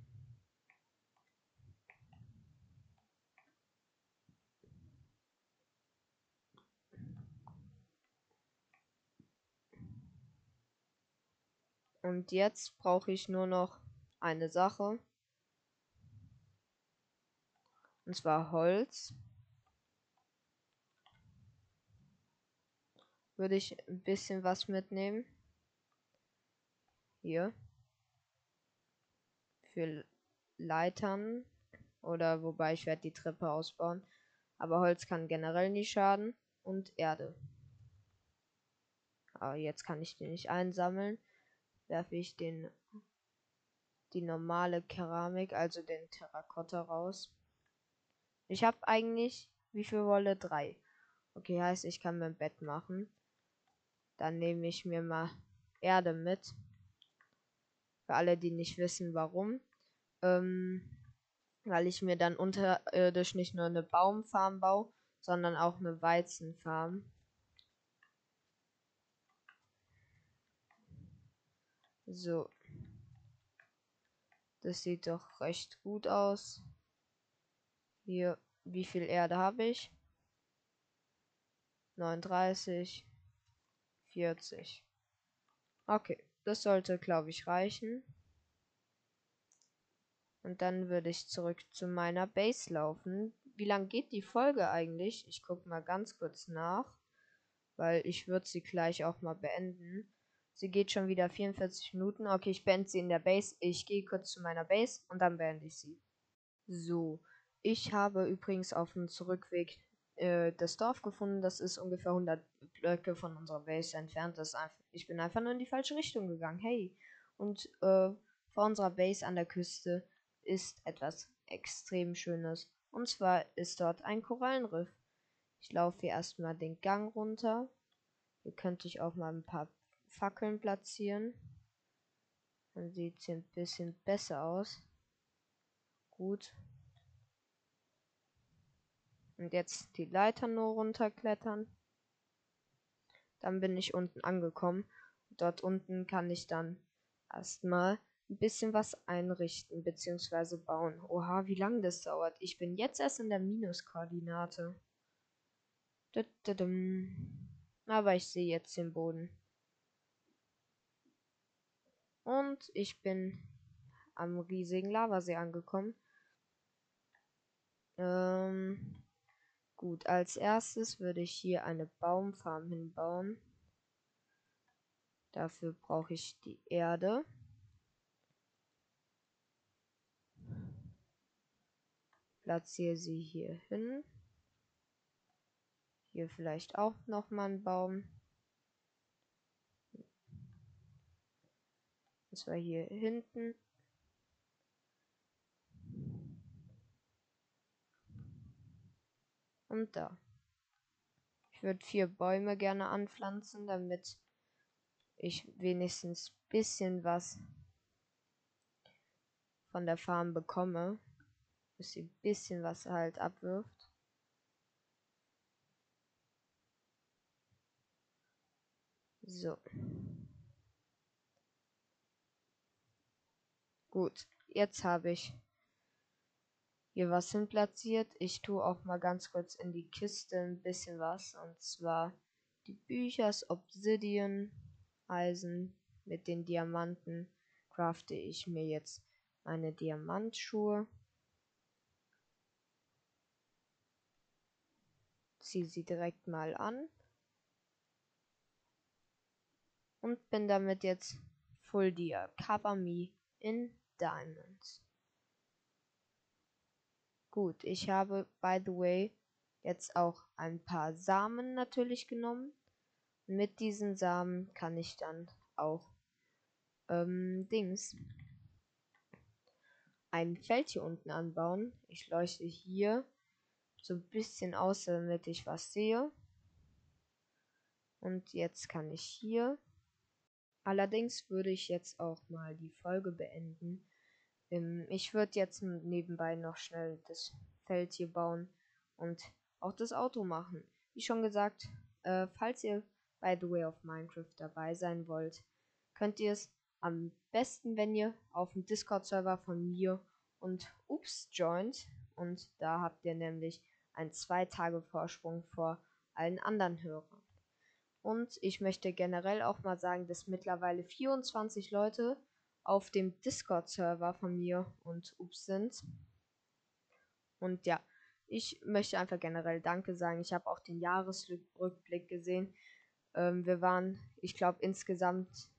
Und jetzt brauche ich nur noch eine Sache. Und zwar Holz. Würde ich ein bisschen was mitnehmen. Hier. Für Leitern. Oder wobei ich werde die Treppe ausbauen. Aber Holz kann generell nicht schaden. Und Erde. Aber jetzt kann ich den nicht einsammeln. Werfe ich den die normale Keramik, also den Terrakotta raus. Ich habe eigentlich, wie viel Wolle? Drei. Okay, heißt, ich kann mein Bett machen. Dann nehme ich mir mal Erde mit. Für alle, die nicht wissen, warum. Ähm, weil ich mir dann unterirdisch nicht nur eine Baumfarm baue, sondern auch eine Weizenfarm. So. Das sieht doch recht gut aus. Hier, wie viel Erde habe ich? 39, 40. Okay, das sollte, glaube ich, reichen. Und dann würde ich zurück zu meiner Base laufen. Wie lang geht die Folge eigentlich? Ich gucke mal ganz kurz nach, weil ich würde sie gleich auch mal beenden. Sie geht schon wieder 44 Minuten. Okay, ich beende sie in der Base. Ich gehe kurz zu meiner Base und dann beende ich sie. So, Ich habe übrigens auf dem Zurückweg äh, das Dorf gefunden. Das ist ungefähr 100 Blöcke von unserer Base entfernt. Das einfach, ich bin einfach nur in die falsche Richtung gegangen. Hey. Und äh, vor unserer Base an der Küste ist etwas extrem Schönes. Und zwar ist dort ein Korallenriff. Ich laufe hier erstmal den Gang runter. Hier könnte ich auch mal ein paar Fackeln platzieren. Dann sieht es hier ein bisschen besser aus. Gut. Und jetzt die Leiter nur runterklettern. Dann bin ich unten angekommen. Dort unten kann ich dann erstmal ein bisschen was einrichten bzw. bauen. Oha, wie lange das dauert. Ich bin jetzt erst in der Minuskoordinate. Aber ich sehe jetzt den Boden. Und ich bin am riesigen Lavasee angekommen. Ähm, gut, als erstes würde ich hier eine Baumfarm hinbauen. Dafür brauche ich die Erde. Platziere sie hier hin. Hier vielleicht auch noch mal ein Baum. Und zwar hier hinten. Da. Ich würde vier Bäume gerne anpflanzen, damit ich wenigstens bisschen was von der Farm bekomme dass sie bisschen was halt abwirft. So. Gut, jetzt habe ich hier was hin platziert. Ich tue auch mal ganz kurz in die Kiste ein bisschen was. Und zwar die Büchers Obsidian Eisen mit den Diamanten crafte ich mir jetzt meine Diamantschuhe. ziehe sie direkt mal an. Und bin damit jetzt Full Deer. Cover Me in Diamonds. Gut, ich habe, by the way, jetzt auch ein paar Samen natürlich genommen. Mit diesen Samen kann ich dann auch ähm, Dings ein Feld hier unten anbauen. Ich leuchte hier so ein bisschen aus, damit ich was sehe. Und jetzt kann ich hier. Allerdings würde ich jetzt auch mal die Folge beenden. Ähm, ich würde jetzt nebenbei noch schnell das Feld hier bauen und auch das Auto machen. Wie schon gesagt, äh, falls ihr bei The Way of Minecraft dabei sein wollt, könnt ihr es am besten, wenn ihr auf dem Discord-Server von mir und Ups joint. Und da habt ihr nämlich ein zwei Tage Vorsprung vor allen anderen Hörern. Und ich möchte generell auch mal sagen, dass mittlerweile 24 Leute auf dem Discord-Server von mir und Ups sind. Und ja, ich möchte einfach generell Danke sagen. Ich habe auch den Jahresrückblick gesehen. Ähm, wir waren, ich glaube, insgesamt,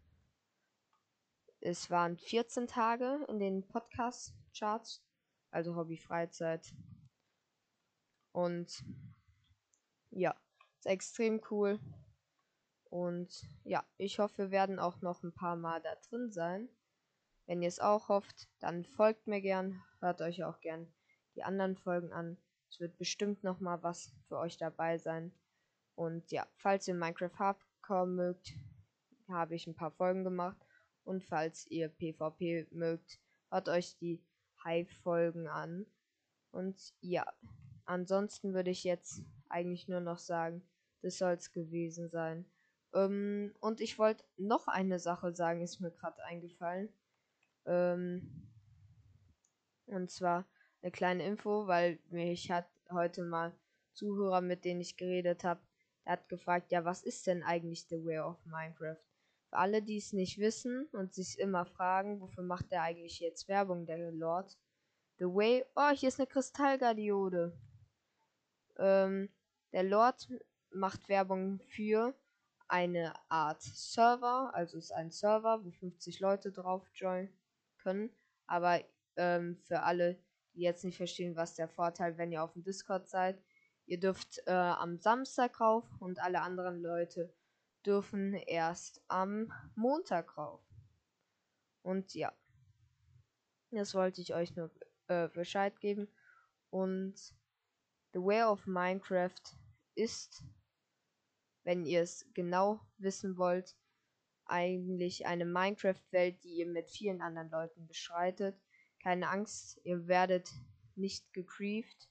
es waren 14 Tage in den Podcast-Charts, also Hobby-Freizeit, und ja, ist extrem cool. Und ja, ich hoffe, wir werden auch noch ein paar Mal da drin sein. Wenn ihr es auch hofft, dann folgt mir gern, hört euch auch gern die anderen Folgen an. Es wird bestimmt noch mal was für euch dabei sein. Und ja, falls ihr Minecraft Hardcore mögt, habe ich ein paar Folgen gemacht. Und falls ihr PvP mögt, hört euch die Hive-Folgen an. Und ja, Ansonsten würde ich jetzt eigentlich nur noch sagen, das soll es gewesen sein. Ähm, und ich wollte noch eine Sache sagen, ist mir gerade eingefallen. Ähm, und zwar eine kleine Info, weil mich hat heute mal Zuhörer, mit denen ich geredet habe, hat gefragt, ja, was ist denn eigentlich The Way of Minecraft? Für alle, die es nicht wissen und sich immer fragen, wofür macht der eigentlich jetzt Werbung, der Lord? The Way, oh, hier ist eine Kristallgardiode. Ähm, der Lord macht Werbung für eine Art Server, also ist ein Server, wo 50 Leute drauf joinen können. Aber ähm, für alle, jetzt nicht verstehen, was der Vorteil, wenn ihr auf dem Discord seid. Ihr dürft äh, am Samstag rauf und alle anderen Leute dürfen erst am Montag rauf. Und ja, das wollte ich euch nur äh, Bescheid geben. Und The Way of Minecraft ist, wenn ihr es genau wissen wollt, eigentlich eine Minecraft-Welt, die ihr mit vielen anderen Leuten beschreitet. Keine Angst, ihr werdet nicht gecreeft.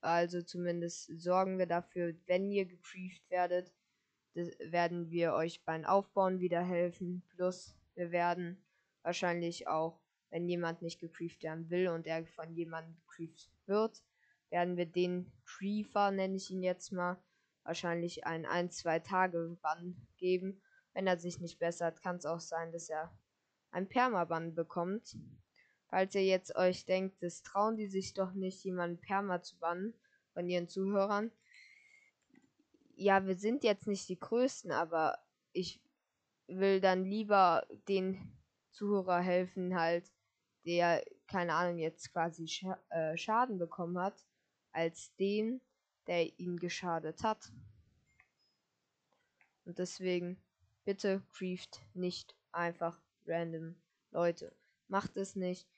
Also zumindest sorgen wir dafür, wenn ihr gecreeft werdet, werden wir euch beim Aufbauen wieder helfen. Plus wir werden wahrscheinlich auch, wenn jemand nicht gecreeft werden will und er von jemandem gecreeft wird, werden wir den Creeper, nenne ich ihn jetzt mal, wahrscheinlich ein 1-2 Tage Bann geben wenn er sich nicht bessert, kann es auch sein, dass er ein Permaban bekommt. Falls ihr jetzt euch denkt, das trauen die sich doch nicht, jemanden Perma zu bannen von ihren Zuhörern. Ja, wir sind jetzt nicht die Größten, aber ich will dann lieber den Zuhörer helfen, halt, der, keine Ahnung, jetzt quasi Scha äh, Schaden bekommen hat, als dem, der ihn geschadet hat. Und deswegen Bitte grieft nicht einfach random Leute. Macht es nicht.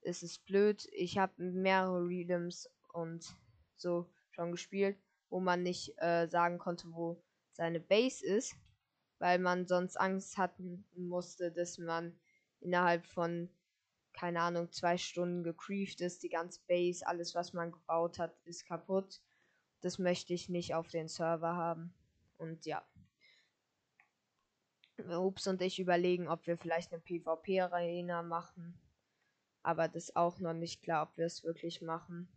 Es ist blöd. Ich habe mehrere Readums und so schon gespielt, wo man nicht äh, sagen konnte, wo seine Base ist, weil man sonst Angst hatten musste, dass man innerhalb von keine Ahnung, zwei Stunden gecreeft ist, die ganze Base, alles was man gebaut hat, ist kaputt. Das möchte ich nicht auf den Server haben. Und ja. Ups und ich überlegen, ob wir vielleicht eine PvP-Arena machen. Aber das ist auch noch nicht klar, ob wir es wirklich machen.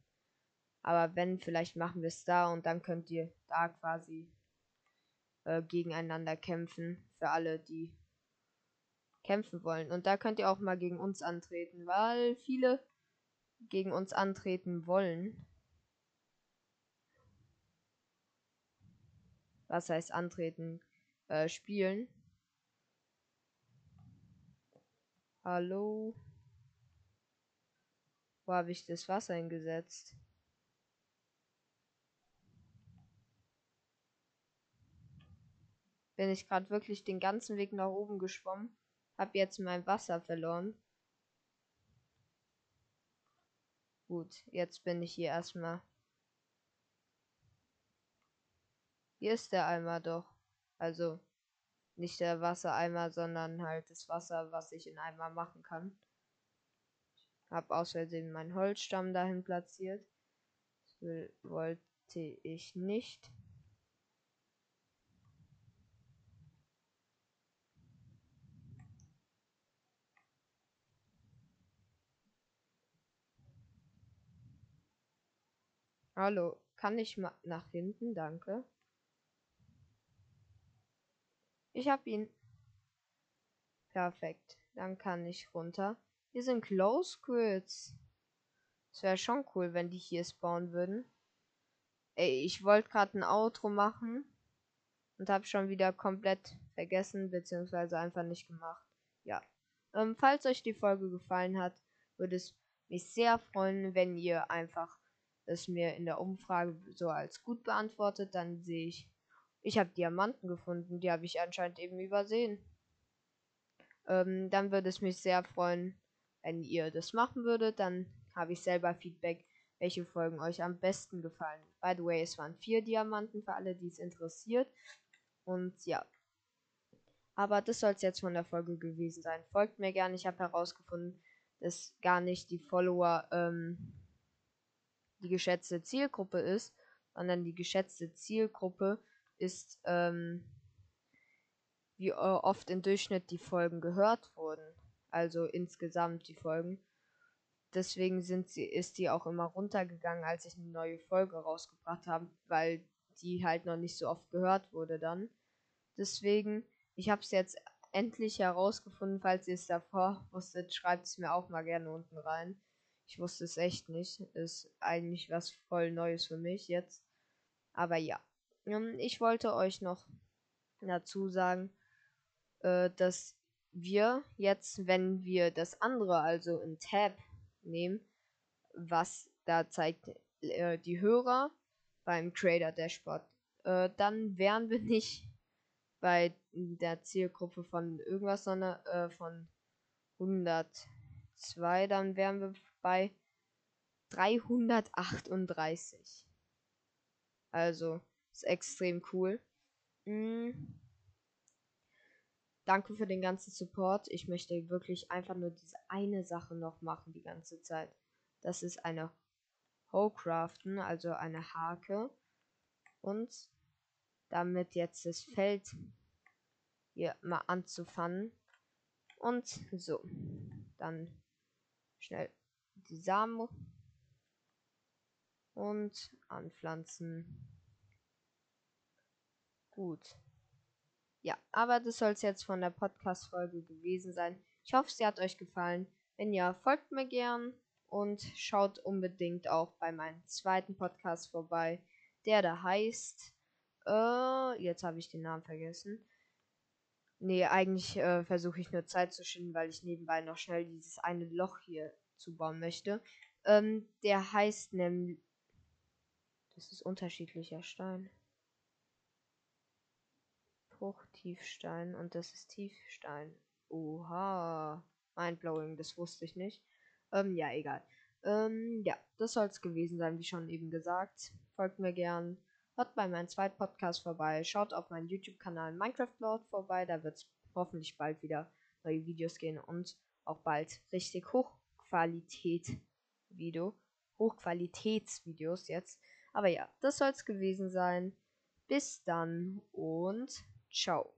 Aber wenn, vielleicht machen wir es da und dann könnt ihr da quasi äh, gegeneinander kämpfen. Für alle, die kämpfen wollen. Und da könnt ihr auch mal gegen uns antreten, weil viele gegen uns antreten wollen. Was heißt antreten? Äh, spielen. Hallo? Wo habe ich das Wasser eingesetzt? Bin ich gerade wirklich den ganzen Weg nach oben geschwommen, Hab jetzt mein Wasser verloren. Gut, jetzt bin ich hier erstmal. Hier ist der Eimer doch. Also, nicht der Wassereimer, sondern halt das Wasser, was ich in Eimer machen kann. Hab aus Versehen meinen Holzstamm dahin platziert. Das will, wollte ich nicht. Hallo, kann ich mal nach hinten? Danke. Ich hab ihn. Perfekt. Dann kann ich runter. Hier sind Close Squids. Es wäre schon cool, wenn die hier spawnen würden. Ey, ich wollte gerade ein Outro machen und habe schon wieder komplett vergessen, beziehungsweise einfach nicht gemacht. Ja. Ähm, falls euch die Folge gefallen hat, würde es mich sehr freuen, wenn ihr einfach es mir in der Umfrage so als gut beantwortet. Dann sehe ich ich habe Diamanten gefunden, die habe ich anscheinend eben übersehen. Ähm, dann würde es mich sehr freuen, wenn ihr das machen würdet. Dann habe ich selber Feedback, welche Folgen euch am besten gefallen. By the way, es waren vier Diamanten für alle, die es interessiert. Und ja. Aber das soll es jetzt von der Folge gewesen sein. Folgt mir gerne. Ich habe herausgefunden, dass gar nicht die Follower ähm, die geschätzte Zielgruppe ist, sondern die geschätzte Zielgruppe ist, ähm, wie oft im Durchschnitt die Folgen gehört wurden. Also insgesamt die Folgen. Deswegen sind sie, ist die auch immer runtergegangen, als ich eine neue Folge rausgebracht habe, weil die halt noch nicht so oft gehört wurde dann. Deswegen, ich habe es jetzt endlich herausgefunden. Falls ihr es davor wusstet, schreibt es mir auch mal gerne unten rein. Ich wusste es echt nicht. Ist eigentlich was voll Neues für mich jetzt. Aber ja. Ähm, ich wollte euch noch dazu sagen, äh, dass wir jetzt, wenn wir das andere, also in Tab nehmen, was da zeigt äh, die Hörer beim Creator Dashboard. Äh, dann wären wir nicht bei der Zielgruppe von irgendwas, sondern von 102, dann wären wir bei 338. Also, ist extrem cool. Mhm. Danke für den ganzen Support. Ich möchte wirklich einfach nur diese eine Sache noch machen die ganze Zeit. Das ist eine Hocraften, also eine Hake. Und damit jetzt das Feld hier mal anzufangen. Und so. Dann schnell die Samen und anpflanzen. Gut. Ja, aber das soll es jetzt von der Podcast-Folge gewesen sein. Ich hoffe, sie hat euch gefallen. Wenn ja, folgt mir gern und schaut unbedingt auch bei meinem zweiten Podcast vorbei, der da heißt. Äh, jetzt habe ich den Namen vergessen. Nee, eigentlich äh, versuche ich nur Zeit zu schinden, weil ich nebenbei noch schnell dieses eine Loch hier zubauen möchte. Ähm, der heißt nämlich. Das ist unterschiedlicher Stein. Bruchtiefstein und das ist Tiefstein. Oha. Mindblowing, das wusste ich nicht. Ähm, ja, egal. Ähm, ja, das soll es gewesen sein, wie schon eben gesagt. Folgt mir gern. Hört bei meinem zweiten Podcast vorbei. Schaut auf meinen YouTube-Kanal Minecraft Lord vorbei. Da wird es hoffentlich bald wieder neue Videos gehen und auch bald richtig Hochqualität Video. Hochqualitätsvideos jetzt. Aber ja, das soll es gewesen sein. Bis dann und Chow.